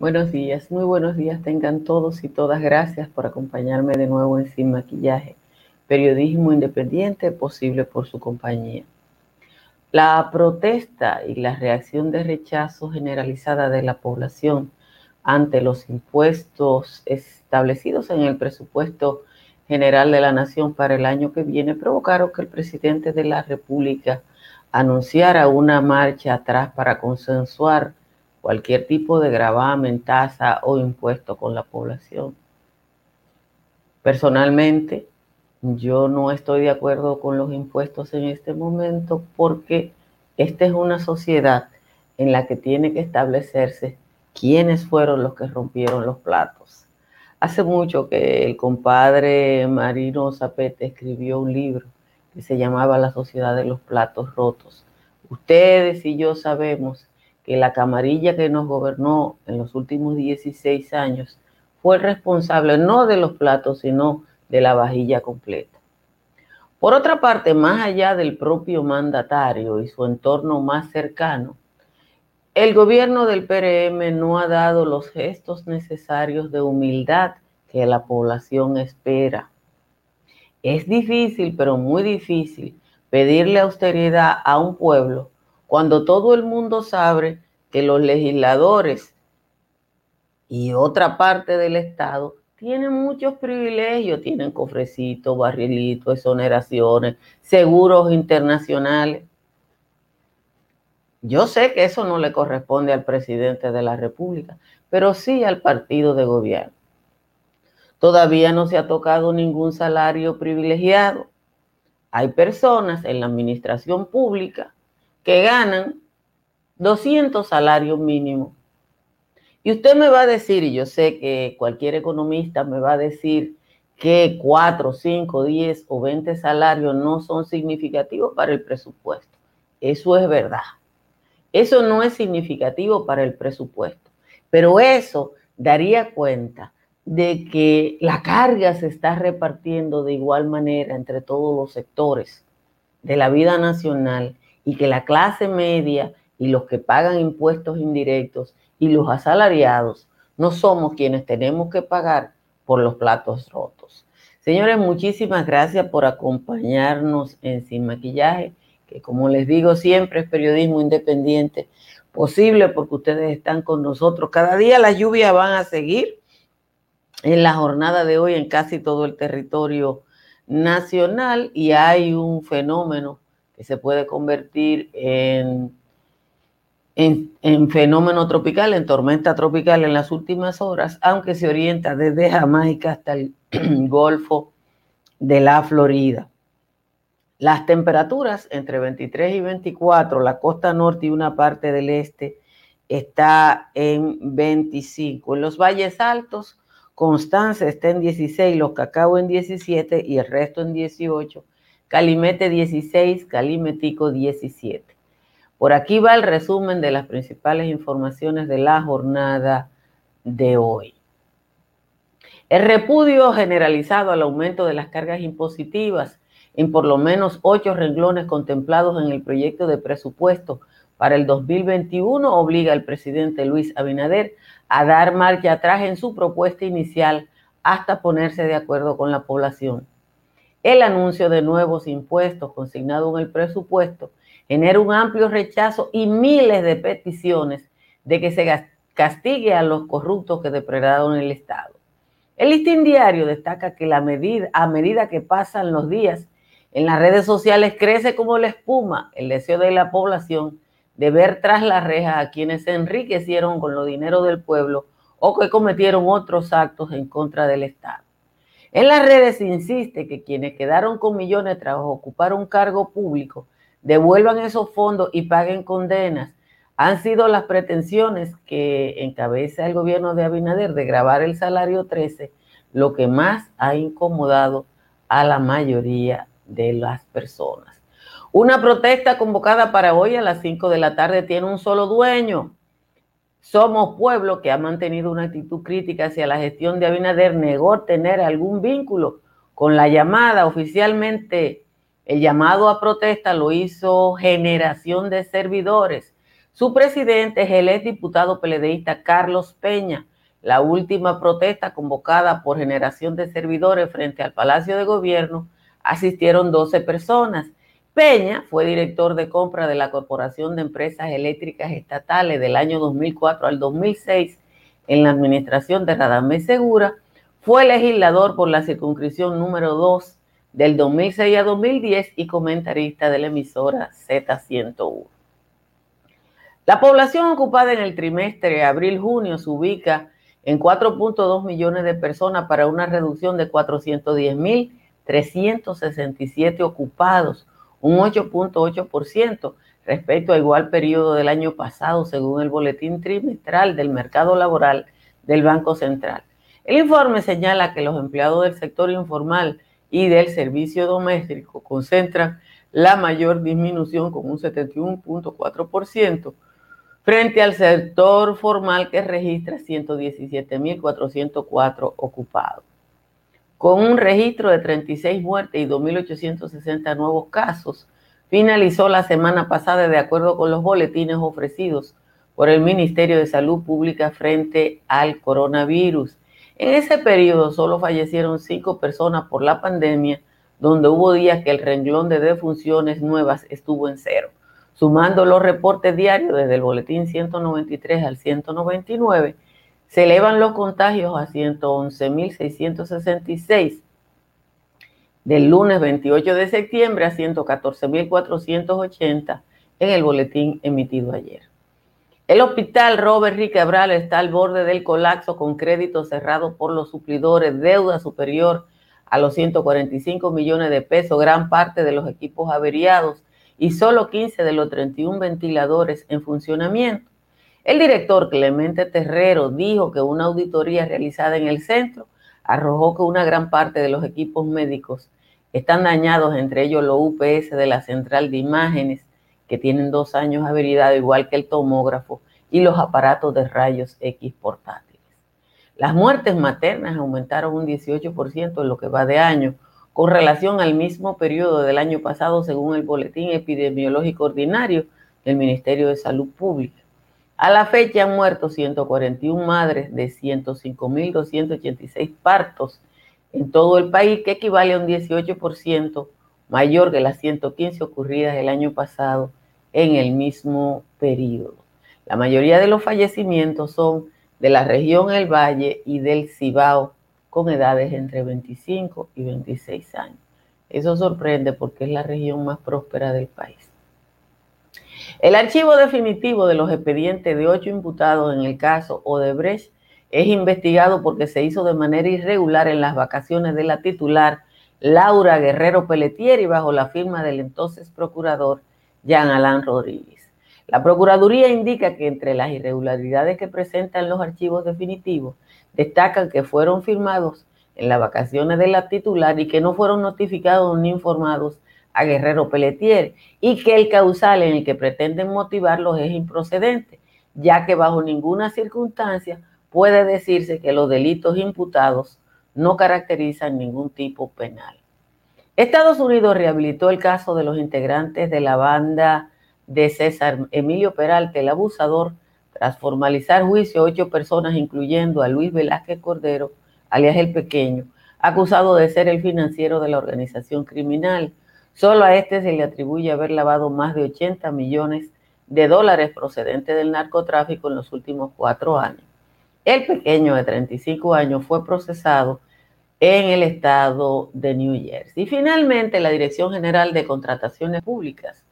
Buenos días, muy buenos días tengan todos y todas. Gracias por acompañarme de nuevo en Sin Maquillaje, periodismo independiente posible por su compañía. La protesta y la reacción de rechazo generalizada de la población ante los impuestos establecidos en el presupuesto general de la nación para el año que viene provocaron que el presidente de la República anunciara una marcha atrás para consensuar cualquier tipo de gravamen, tasa o impuesto con la población. Personalmente, yo no estoy de acuerdo con los impuestos en este momento porque esta es una sociedad en la que tiene que establecerse quiénes fueron los que rompieron los platos. Hace mucho que el compadre Marino Zapete escribió un libro que se llamaba La sociedad de los platos rotos. Ustedes y yo sabemos que la camarilla que nos gobernó en los últimos 16 años fue responsable no de los platos, sino de la vajilla completa. Por otra parte, más allá del propio mandatario y su entorno más cercano, el gobierno del PRM no ha dado los gestos necesarios de humildad que la población espera. Es difícil, pero muy difícil, pedirle austeridad a un pueblo cuando todo el mundo sabe que los legisladores y otra parte del Estado tienen muchos privilegios, tienen cofrecitos, barrilitos, exoneraciones, seguros internacionales. Yo sé que eso no le corresponde al presidente de la República, pero sí al partido de gobierno. Todavía no se ha tocado ningún salario privilegiado. Hay personas en la administración pública que ganan 200 salarios mínimos. Y usted me va a decir, y yo sé que cualquier economista me va a decir que 4, 5, 10 o 20 salarios no son significativos para el presupuesto. Eso es verdad. Eso no es significativo para el presupuesto, pero eso daría cuenta de que la carga se está repartiendo de igual manera entre todos los sectores de la vida nacional y que la clase media y los que pagan impuestos indirectos y los asalariados no somos quienes tenemos que pagar por los platos rotos. Señores, muchísimas gracias por acompañarnos en Sin Maquillaje que como les digo siempre es periodismo independiente posible porque ustedes están con nosotros. Cada día las lluvias van a seguir en la jornada de hoy en casi todo el territorio nacional y hay un fenómeno se puede convertir en, en, en, fenómeno tropical, en tormenta tropical en las últimas horas, aunque se orienta desde Jamaica hasta el Golfo de la Florida. Las temperaturas entre 23 y 24, la costa norte y una parte del este está en 25. En los valles altos, Constanza está en 16, Los Cacao en 17 y el resto en 18. Calimete 16, Calimetico 17. Por aquí va el resumen de las principales informaciones de la jornada de hoy. El repudio generalizado al aumento de las cargas impositivas en por lo menos ocho renglones contemplados en el proyecto de presupuesto para el 2021 obliga al presidente Luis Abinader a dar marcha atrás en su propuesta inicial hasta ponerse de acuerdo con la población. El anuncio de nuevos impuestos consignado en el presupuesto genera un amplio rechazo y miles de peticiones de que se castigue a los corruptos que depredaron el Estado. El listín diario destaca que la medida, a medida que pasan los días en las redes sociales crece como la espuma el deseo de la población de ver tras las rejas a quienes se enriquecieron con los dinero del pueblo o que cometieron otros actos en contra del Estado. En las redes insiste que quienes quedaron con millones tras ocupar un cargo público devuelvan esos fondos y paguen condenas. Han sido las pretensiones que encabeza el gobierno de Abinader de grabar el salario 13 lo que más ha incomodado a la mayoría de las personas. Una protesta convocada para hoy a las 5 de la tarde tiene un solo dueño. Somos pueblo que ha mantenido una actitud crítica hacia la gestión de Abinader, negó tener algún vínculo con la llamada oficialmente. El llamado a protesta lo hizo Generación de Servidores. Su presidente es el exdiputado peledeísta Carlos Peña. La última protesta convocada por generación de servidores frente al Palacio de Gobierno asistieron 12 personas. Peña fue director de compra de la Corporación de Empresas Eléctricas Estatales del año 2004 al 2006 en la administración de Radamés Segura. Fue legislador por la circunscripción número 2 del 2006 a 2010 y comentarista de la emisora Z101. La población ocupada en el trimestre abril-junio se ubica en 4.2 millones de personas para una reducción de 410.367 ocupados, un 8.8% respecto a igual periodo del año pasado, según el boletín trimestral del mercado laboral del Banco Central. El informe señala que los empleados del sector informal y del servicio doméstico concentran la mayor disminución con un 71.4% frente al sector formal que registra 117.404 ocupados. Con un registro de 36 muertes y 2.860 nuevos casos, finalizó la semana pasada de acuerdo con los boletines ofrecidos por el Ministerio de Salud Pública frente al coronavirus. En ese periodo solo fallecieron cinco personas por la pandemia, donde hubo días que el renglón de defunciones nuevas estuvo en cero. Sumando los reportes diarios desde el boletín 193 al 199, se elevan los contagios a 111.666 del lunes 28 de septiembre a 114.480 en el boletín emitido ayer. El hospital Robert Riquebral está al borde del colapso con crédito cerrado por los suplidores, deuda superior a los 145 millones de pesos, gran parte de los equipos averiados y solo 15 de los 31 ventiladores en funcionamiento. El director Clemente Terrero dijo que una auditoría realizada en el centro arrojó que una gran parte de los equipos médicos están dañados, entre ellos los UPS de la central de imágenes, que tienen dos años averidad, igual que el tomógrafo, y los aparatos de rayos X portátiles. Las muertes maternas aumentaron un 18% en lo que va de año, con relación al mismo periodo del año pasado, según el Boletín Epidemiológico Ordinario del Ministerio de Salud Pública. A la fecha han muerto 141 madres de 105.286 partos en todo el país, que equivale a un 18% mayor que las 115 ocurridas el año pasado en el mismo periodo. La mayoría de los fallecimientos son de la región El Valle y del Cibao, con edades entre 25 y 26 años. Eso sorprende porque es la región más próspera del país. El archivo definitivo de los expedientes de ocho imputados en el caso Odebrecht es investigado porque se hizo de manera irregular en las vacaciones de la titular Laura Guerrero Pelletieri bajo la firma del entonces procurador Jean Alain Rodríguez. La Procuraduría indica que entre las irregularidades que presentan los archivos definitivos destacan que fueron firmados en las vacaciones de la titular y que no fueron notificados ni informados a Guerrero Pelletier y que el causal en el que pretenden motivarlos es improcedente, ya que bajo ninguna circunstancia puede decirse que los delitos imputados no caracterizan ningún tipo penal. Estados Unidos rehabilitó el caso de los integrantes de la banda de César Emilio Peralta, el abusador, tras formalizar juicio a ocho personas, incluyendo a Luis Velázquez Cordero, alias el Pequeño, acusado de ser el financiero de la organización criminal. Solo a este se le atribuye haber lavado más de 80 millones de dólares procedentes del narcotráfico en los últimos cuatro años. El pequeño de 35 años fue procesado en el estado de New Jersey. Y finalmente, la Dirección General de Contrataciones Públicas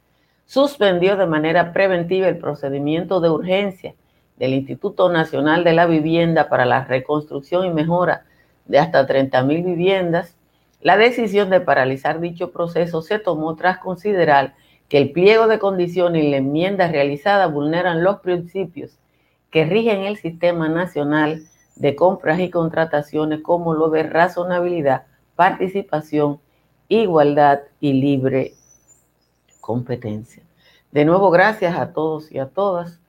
suspendió de manera preventiva el procedimiento de urgencia del Instituto Nacional de la Vivienda para la reconstrucción y mejora de hasta 30 mil viviendas. La decisión de paralizar dicho proceso se tomó tras considerar que el pliego de condiciones y la enmienda realizada vulneran los principios que rigen el Sistema Nacional de Compras y Contrataciones como lo de razonabilidad, participación, igualdad y libre competencia. De nuevo, gracias a todos y a todas.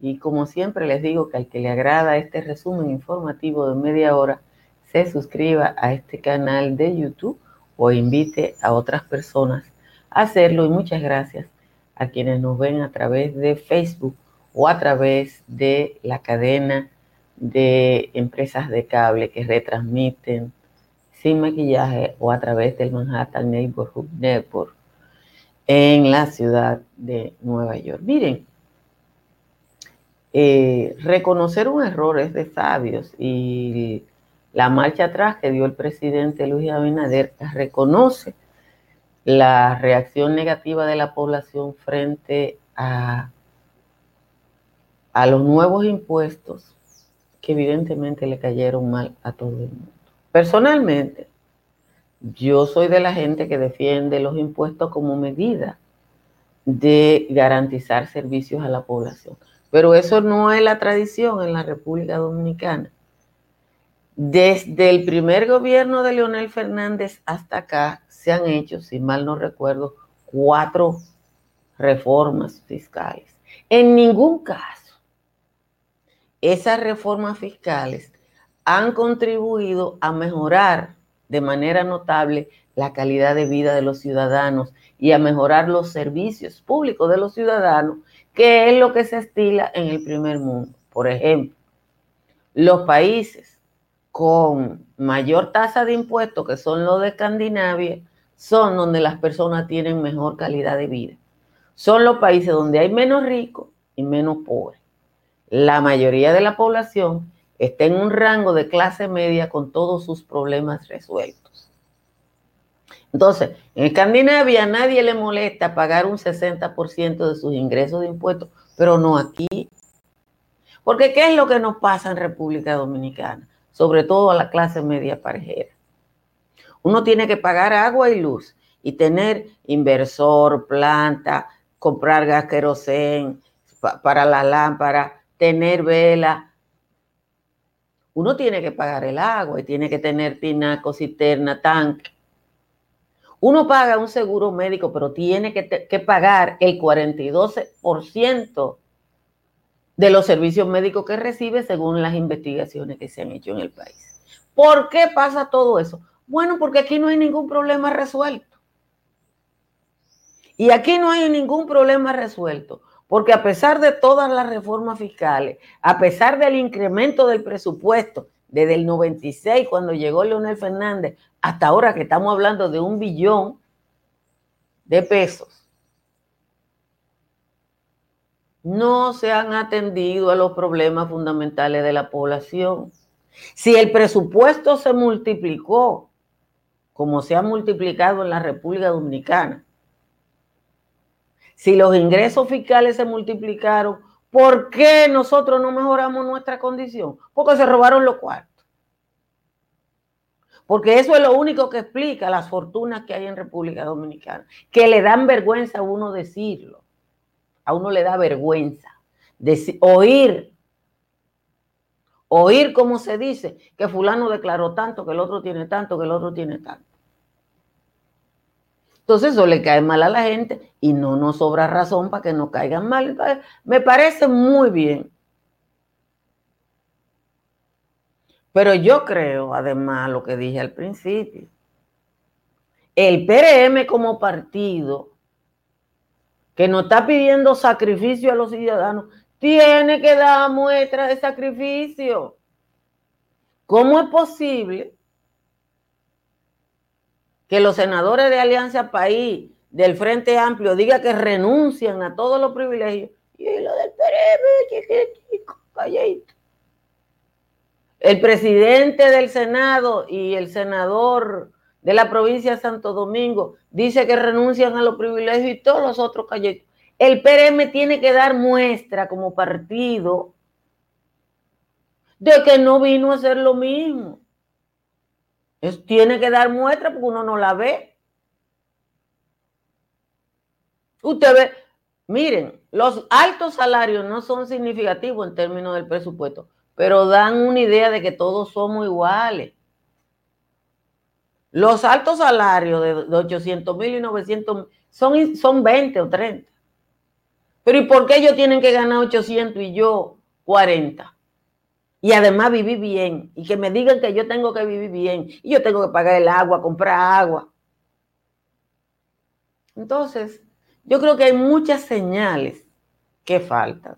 Y como siempre les digo que al que le agrada este resumen informativo de media hora, se suscriba a este canal de YouTube o invite a otras personas a hacerlo. Y muchas gracias a quienes nos ven a través de Facebook o a través de la cadena de empresas de cable que retransmiten sin maquillaje o a través del Manhattan Neighborhood Network en la ciudad de Nueva York. Miren, eh, reconocer un error es de sabios y la marcha atrás que dio el presidente Luis Abinader reconoce la reacción negativa de la población frente a, a los nuevos impuestos que evidentemente le cayeron mal a todo el mundo. Personalmente, yo soy de la gente que defiende los impuestos como medida de garantizar servicios a la población. Pero eso no es la tradición en la República Dominicana. Desde el primer gobierno de Leonel Fernández hasta acá se han hecho, si mal no recuerdo, cuatro reformas fiscales. En ningún caso, esas reformas fiscales han contribuido a mejorar de manera notable la calidad de vida de los ciudadanos y a mejorar los servicios públicos de los ciudadanos, que es lo que se estila en el primer mundo. Por ejemplo, los países con mayor tasa de impuestos, que son los de Escandinavia, son donde las personas tienen mejor calidad de vida. Son los países donde hay menos ricos y menos pobres. La mayoría de la población está en un rango de clase media con todos sus problemas resueltos. Entonces, en Escandinavia nadie le molesta pagar un 60% de sus ingresos de impuestos, pero no aquí. Porque ¿qué es lo que nos pasa en República Dominicana? Sobre todo a la clase media parejera. Uno tiene que pagar agua y luz y tener inversor, planta, comprar gas querosén para la lámpara, tener vela. Uno tiene que pagar el agua y tiene que tener tinaco, cisterna, tanque. Uno paga un seguro médico, pero tiene que, que pagar el 42% de los servicios médicos que recibe según las investigaciones que se han hecho en el país. ¿Por qué pasa todo eso? Bueno, porque aquí no hay ningún problema resuelto. Y aquí no hay ningún problema resuelto, porque a pesar de todas las reformas fiscales, a pesar del incremento del presupuesto desde el 96, cuando llegó Leonel Fernández, hasta ahora que estamos hablando de un billón de pesos, no se han atendido a los problemas fundamentales de la población. Si el presupuesto se multiplicó, como se ha multiplicado en la República Dominicana, si los ingresos fiscales se multiplicaron, ¿por qué nosotros no mejoramos nuestra condición? Porque se robaron los cuartos. Porque eso es lo único que explica las fortunas que hay en República Dominicana, que le dan vergüenza a uno decirlo a uno le da vergüenza oír, oír como se dice que fulano declaró tanto, que el otro tiene tanto, que el otro tiene tanto. Entonces eso le cae mal a la gente y no nos sobra razón para que no caigan mal. Me parece muy bien. Pero yo creo, además, lo que dije al principio, el PRM como partido que no está pidiendo sacrificio a los ciudadanos, tiene que dar muestra de sacrificio. ¿Cómo es posible que los senadores de Alianza País del Frente Amplio digan que renuncian a todos los privilegios? Y lo del chico, calladito. El presidente del Senado y el senador de la provincia de Santo Domingo dice que renuncian a los privilegios y todos los otros calles. El PRM tiene que dar muestra como partido de que no vino a hacer lo mismo. tiene que dar muestra porque uno no la ve. Usted ve, miren, los altos salarios no son significativos en términos del presupuesto, pero dan una idea de que todos somos iguales. Los altos salarios de, 800 mil y 900 son, son 20 o 30. Pero ¿y por qué ellos tienen que ganar 800 y yo 40? Y además vivir bien. Y que me digan que yo tengo que vivir bien. Y yo tengo que pagar el agua, comprar agua. Entonces, yo creo que hay muchas señales que faltan.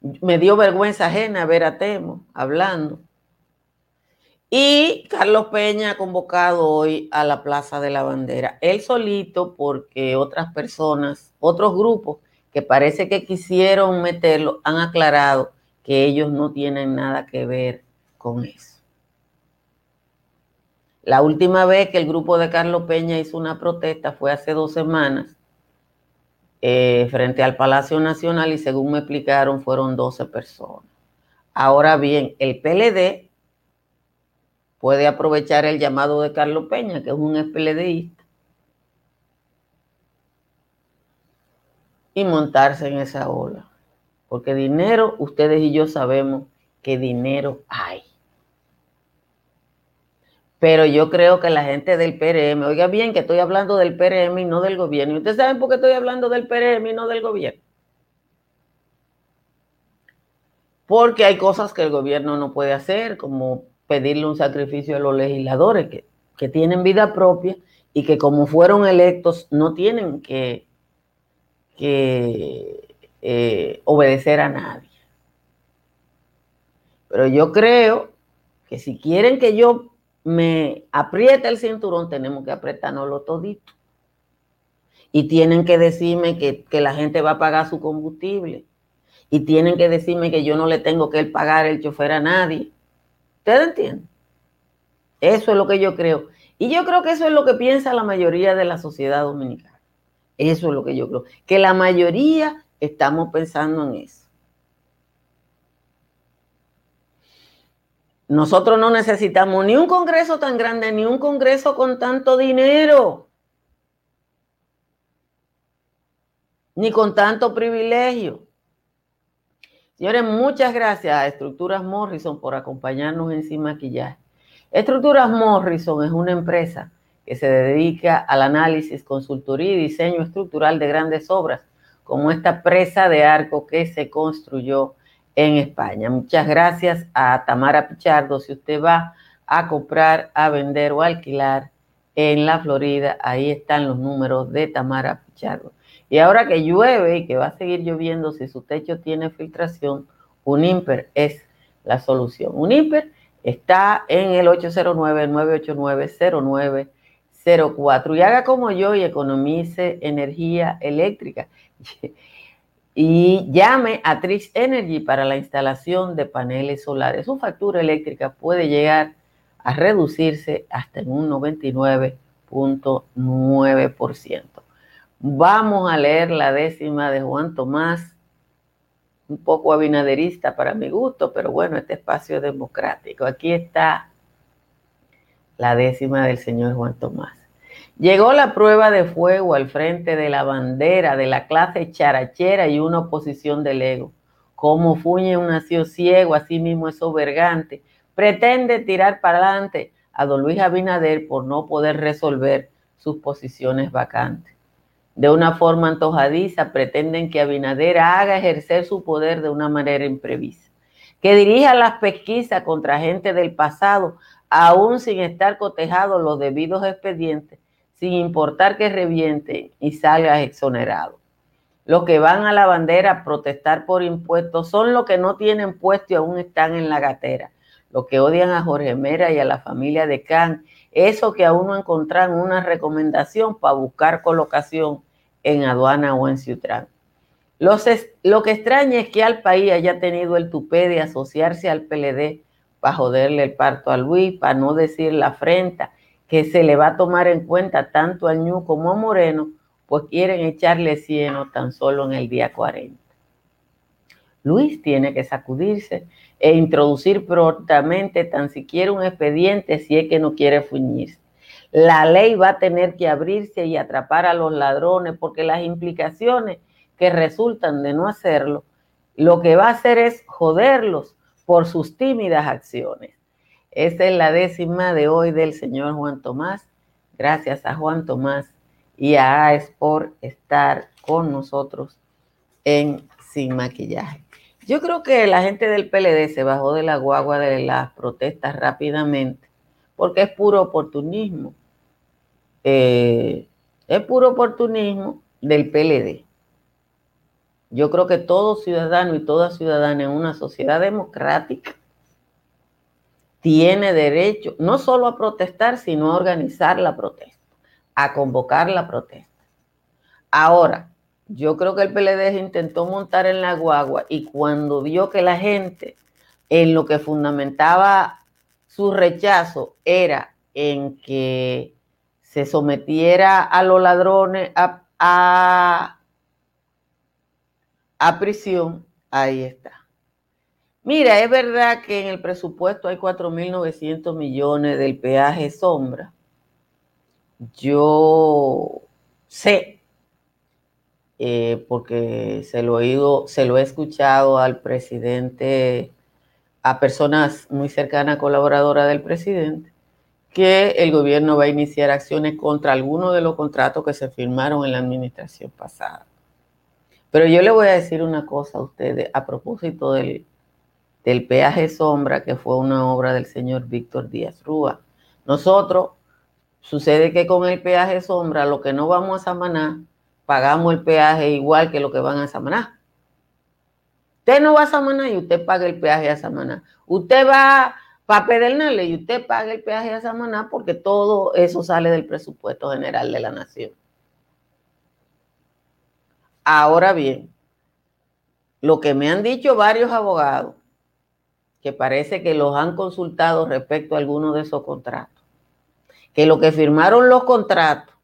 me dio vergüenza ajena ver a Temo hablando. Y Carlos Peña ha convocado hoy a la Plaza de la Bandera. Él solito porque otras personas, otros grupos que parece que quisieron meterlo, han aclarado que ellos no tienen nada que ver con eso. La última vez que el grupo de Carlos Peña hizo una protesta fue hace dos semanas eh, frente al Palacio Nacional y según me explicaron fueron 12 personas. Ahora bien, el PLD puede aprovechar el llamado de Carlos Peña, que es un PLDista, y montarse en esa ola. Porque dinero, ustedes y yo sabemos que dinero hay. Pero yo creo que la gente del PRM, oiga bien que estoy hablando del PRM y no del gobierno. ¿Y ustedes saben por qué estoy hablando del PRM y no del gobierno? Porque hay cosas que el gobierno no puede hacer, como pedirle un sacrificio a los legisladores que, que tienen vida propia y que como fueron electos no tienen que, que eh, obedecer a nadie. Pero yo creo que si quieren que yo me aprieta el cinturón, tenemos que apretárnoslo todito. Y tienen que decirme que, la gente va a pagar su combustible. Y tienen que decirme que yo no le tengo que pagar el chofer a nadie. ¿Ustedes entienden? Eso es lo que yo creo. Y yo creo que eso es lo que piensa la mayoría de la sociedad dominicana. Eso es lo que yo creo. Que la mayoría estamos pensando en eso. Nosotros no necesitamos ni un Congreso tan grande, ni un Congreso con tanto dinero, ni con tanto privilegio. Señores, muchas gracias a Estructuras Morrison por acompañarnos en Sin Maquillaje. Estructuras Morrison es una empresa que se dedica al análisis, consultoría y diseño estructural de grandes obras, como esta presa de arco que se construyó en España. Muchas gracias a Tamara Pichardo. Si usted va a comprar, a vender o alquilar en la Florida, ahí están los números de Tamara Pichardo. Y ahora que llueve y que va a seguir lloviendo, si su techo tiene filtración, un Imper es la solución. Un Imper está en el 809-989-0904 y haga como yo y economice energía eléctrica. y llame a Trix Energy para la instalación de paneles solares. Su factura eléctrica puede llegar a reducirse hasta en un 99.9%. Vamos a leer la décima de Juan Tomás, un poco abinaderista para mi gusto, pero bueno, este espacio es democrático. Aquí está la décima del señor Juan Tomás. Llegó la prueba de fuego al frente de la bandera de la clase charachera y una oposición del ego. Como fuñe un nació ciego, así mismo es sobergante. Pretende tirar para adelante a don Luis Abinader por no poder resolver sus posiciones vacantes. De una forma antojadiza, pretenden que Abinader haga ejercer su poder de una manera imprevista. Que dirija las pesquisas contra gente del pasado, aún sin estar cotejados los debidos expedientes sin importar que reviente y salga exonerado. Los que van a la bandera a protestar por impuestos son los que no tienen puesto y aún están en la gatera. Los que odian a Jorge Mera y a la familia de Can, eso que aún no encontraron una recomendación para buscar colocación en aduana o en Ciutrán. lo que extraña es que al país haya tenido el tupé de asociarse al PLD para joderle el parto a Luis, para no decir la afrenta que se le va a tomar en cuenta tanto a Ñu como a Moreno, pues quieren echarle cieno tan solo en el día 40. Luis tiene que sacudirse e introducir prontamente tan siquiera un expediente si es que no quiere fuñirse. La ley va a tener que abrirse y atrapar a los ladrones porque las implicaciones que resultan de no hacerlo, lo que va a hacer es joderlos por sus tímidas acciones. Esta es la décima de hoy del señor Juan Tomás. Gracias a Juan Tomás y a AES por estar con nosotros en Sin Maquillaje. Yo creo que la gente del PLD se bajó de la guagua de las protestas rápidamente porque es puro oportunismo. Eh, es puro oportunismo del PLD. Yo creo que todo ciudadano y toda ciudadana en una sociedad democrática tiene derecho no solo a protestar, sino a organizar la protesta, a convocar la protesta. Ahora, yo creo que el PLD intentó montar en la guagua y cuando vio que la gente en lo que fundamentaba su rechazo era en que se sometiera a los ladrones a, a, a prisión, ahí está. Mira, es verdad que en el presupuesto hay 4.900 millones del peaje sombra. Yo sé, eh, porque se lo, he ido, se lo he escuchado al presidente, a personas muy cercanas, colaboradoras del presidente, que el gobierno va a iniciar acciones contra algunos de los contratos que se firmaron en la administración pasada. Pero yo le voy a decir una cosa a ustedes a propósito del del peaje sombra, que fue una obra del señor Víctor Díaz Rúa. Nosotros, sucede que con el peaje sombra, lo que no vamos a Samaná, pagamos el peaje igual que lo que van a Samaná. Usted no va a Samaná y usted paga el peaje a Samaná. Usted va para Pedernales y usted paga el peaje a Samaná porque todo eso sale del presupuesto general de la nación. Ahora bien, lo que me han dicho varios abogados que parece que los han consultado respecto a algunos de esos contratos. Que lo que firmaron los contratos,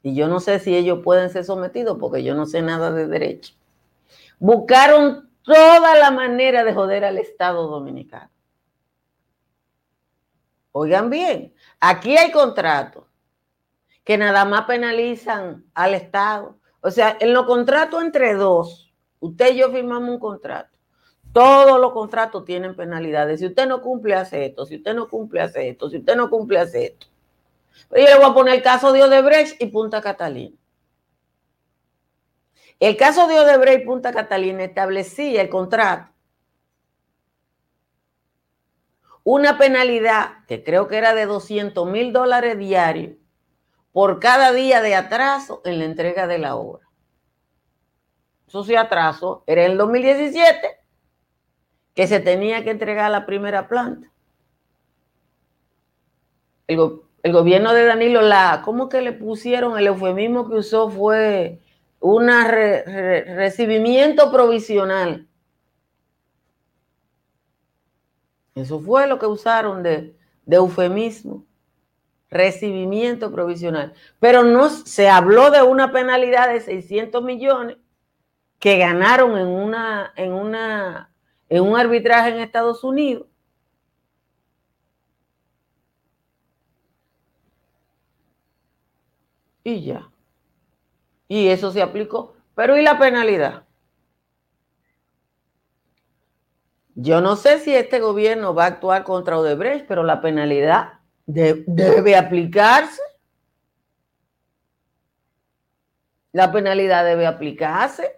y yo no sé si ellos pueden ser sometidos porque yo no sé nada de derecho, buscaron toda la manera de joder al Estado dominicano. Oigan bien, aquí hay contratos que nada más penalizan al Estado. O sea, en los contratos entre dos, usted y yo firmamos un contrato todos los contratos tienen penalidades. Si usted no cumple, hace esto. Si usted no cumple, hace esto. Si usted no cumple, hace esto. Pero yo le voy a poner el caso de Odebrecht y Punta Catalina. El caso de Odebrecht Punta Catalina establecía el contrato una penalidad que creo que era de 200 mil dólares diarios por cada día de atraso en la entrega de la obra. Eso sí, atraso era en el 2017 que se tenía que entregar la primera planta. El, gobierno de Danilo la, ¿cómo que le pusieron? El eufemismo que usó fue un recibimiento provisional. Eso fue lo que usaron de, de eufemismo recibimiento provisional. Pero no se habló de una penalidad de 600 millones que ganaron en una, en una en un arbitraje en Estados Unidos. Y ya. Y eso se aplicó. Pero ¿y la penalidad? Yo no sé si este gobierno va a actuar contra Odebrecht, pero la penalidad debe aplicarse. La penalidad debe aplicarse.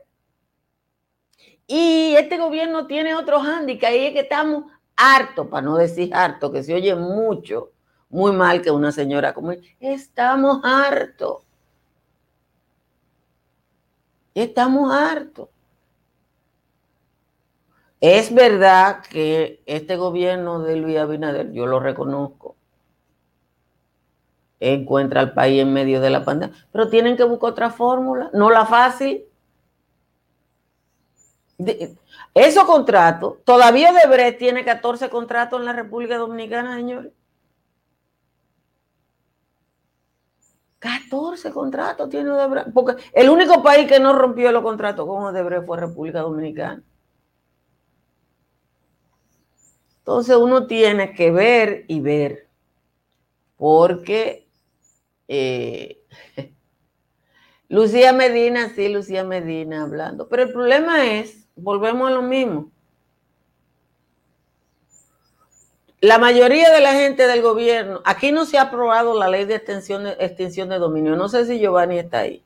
Y este gobierno tiene otro hándicap y es que estamos hartos, para no decir hartos, que se oye mucho, muy mal que una señora como estamos hartos. Estamos hartos. Es verdad que este gobierno de Luis Abinader, yo lo reconozco, encuentra al país en medio de la pandemia, pero tienen que buscar otra fórmula, no la fácil. Esos contratos, todavía Odebrecht tiene 14 contratos en la República Dominicana, señores. 14 contratos tiene Odebrecht. Porque el único país que no rompió los contratos con Odebrecht fue República Dominicana. Entonces uno tiene que ver y ver. Porque eh, Lucía Medina, sí, Lucía Medina hablando. Pero el problema es volvemos a lo mismo. La mayoría de la gente del gobierno, aquí no se ha aprobado la ley de extensión de, de dominio. No sé si Giovanni está ahí.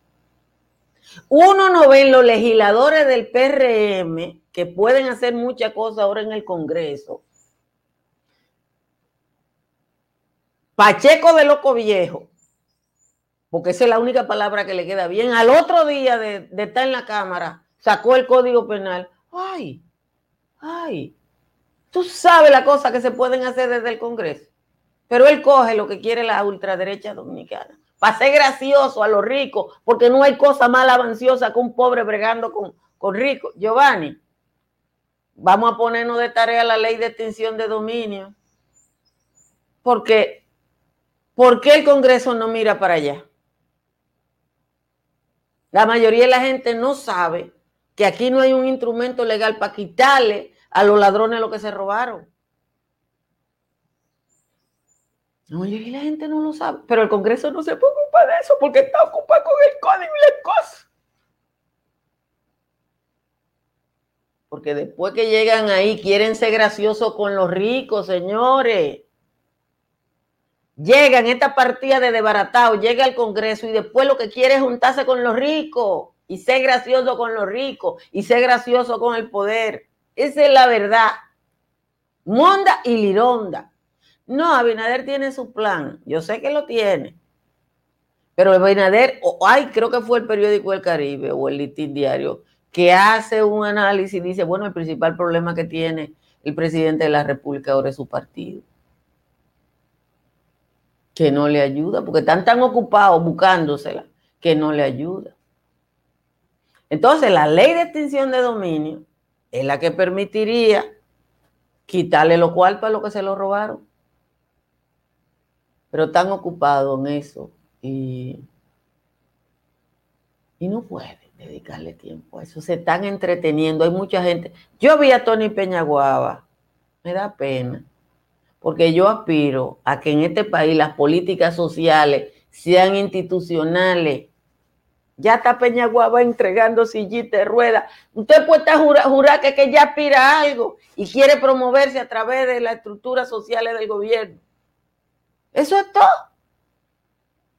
Uno no ve en los legisladores del PRM que pueden hacer muchas cosas ahora en el Congreso. Pacheco de loco viejo, porque esa es la única palabra que le queda bien. Al otro día de, de estar en la Cámara, sacó el código penal. Ay, ay, tú sabes la cosa que se pueden hacer desde el Congreso. Pero él coge lo que quiere la ultraderecha dominicana. Para ser gracioso a los ricos, porque no hay cosa más avanciosa que un pobre bregando con, con ricos. Giovanni, vamos a ponernos de tarea la ley de extinción de dominio. Porque, ¿por qué el Congreso no mira para allá? La mayoría de la gente no sabe que aquí no hay un instrumento legal para quitarle a los ladrones lo que se robaron. Mayoría de la gente no lo sabe, pero el Congreso no se preocupa de eso porque está ocupado con el código y las cosas. Porque después que llegan ahí quieren ser graciosos con los ricos, señores. Llegan esta partida de desbaratado, llega al Congreso y después lo que quiere es juntarse con los ricos y ser gracioso con los ricos y ser gracioso con el poder. Esa es la verdad. Monda y Lironda. No, Abinader tiene su plan. Yo sé que lo tiene. Pero Abinader, ay, creo que fue el periódico El Caribe o el Listín Diario, que hace un análisis y dice, bueno, el principal problema que tiene el presidente de la República ahora es su partido que no le ayuda, porque están tan ocupados buscándosela que no le ayuda. Entonces, la ley de extinción de dominio es la que permitiría quitarle los cuartos a los que se lo robaron. Pero están ocupados en eso y, y no pueden dedicarle tiempo a eso. Se están entreteniendo. Hay mucha gente. Yo vi a Tony Peñaguaba. Me da pena porque yo aspiro a que en este país las políticas sociales sean institucionales. Ya está Peñaguaba entregando sillita de rueda. Usted puede estar jurar, que, ya aspira a algo y quiere promoverse a través de las estructuras sociales del gobierno. Eso es todo.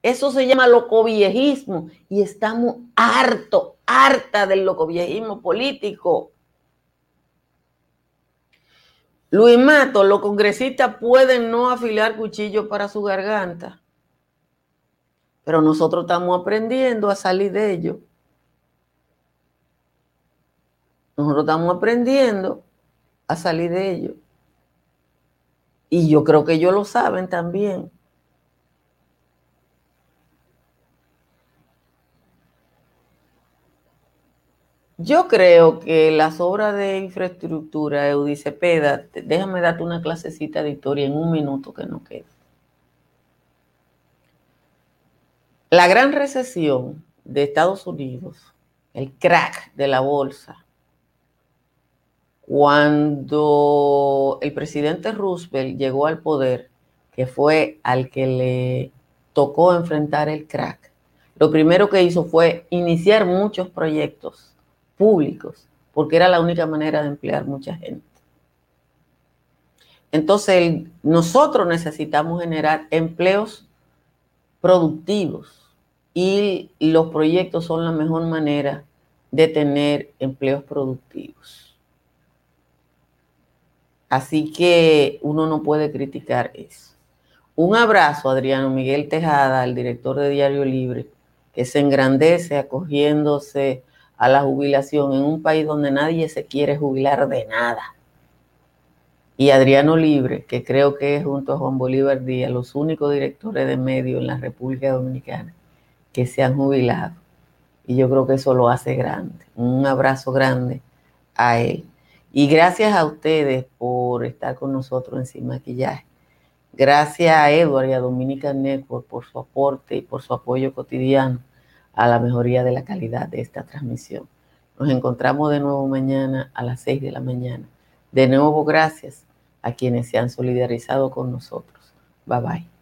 Eso se llama locoviejismo y estamos harto, harta del locoviejismo político. Luis Mato, los congresistas pueden no afilar cuchillos para su garganta, pero nosotros estamos aprendiendo a salir de ello. Nosotros estamos aprendiendo a salir de ello. Y yo creo que ellos lo saben también. Yo creo que las obras de infraestructura, Eudicepeda, déjame darte una clasecita de historia en un minuto que no queda. La gran recesión de Estados Unidos, el crack de la bolsa, cuando el presidente Roosevelt llegó al poder, que fue al que le tocó enfrentar el crack, lo primero que hizo fue iniciar muchos proyectos públicos, porque era la única manera de emplear mucha gente. Entonces, nosotros necesitamos generar empleos productivos y los proyectos son la mejor manera de tener empleos productivos. Así que uno no puede criticar eso. Un abrazo a Adriano Miguel Tejada, el director de Diario Libre, que se engrandece acogiéndose a la jubilación en un país donde nadie se quiere jubilar de nada. Y Adriano Libre, que creo que es junto a Juan Bolívar Díaz los únicos directores de medios en la República Dominicana que se han jubilado. Y yo creo que eso lo hace grande. Un abrazo grande a él. Y gracias a ustedes por estar con nosotros en Sin Maquillaje. Gracias a Edward y a Dominica Network por su aporte y por su apoyo cotidiano a la mejoría de la calidad de esta transmisión. Nos encontramos de nuevo mañana a las 6 de la mañana. De nuevo, gracias a quienes se han solidarizado con nosotros. Bye bye.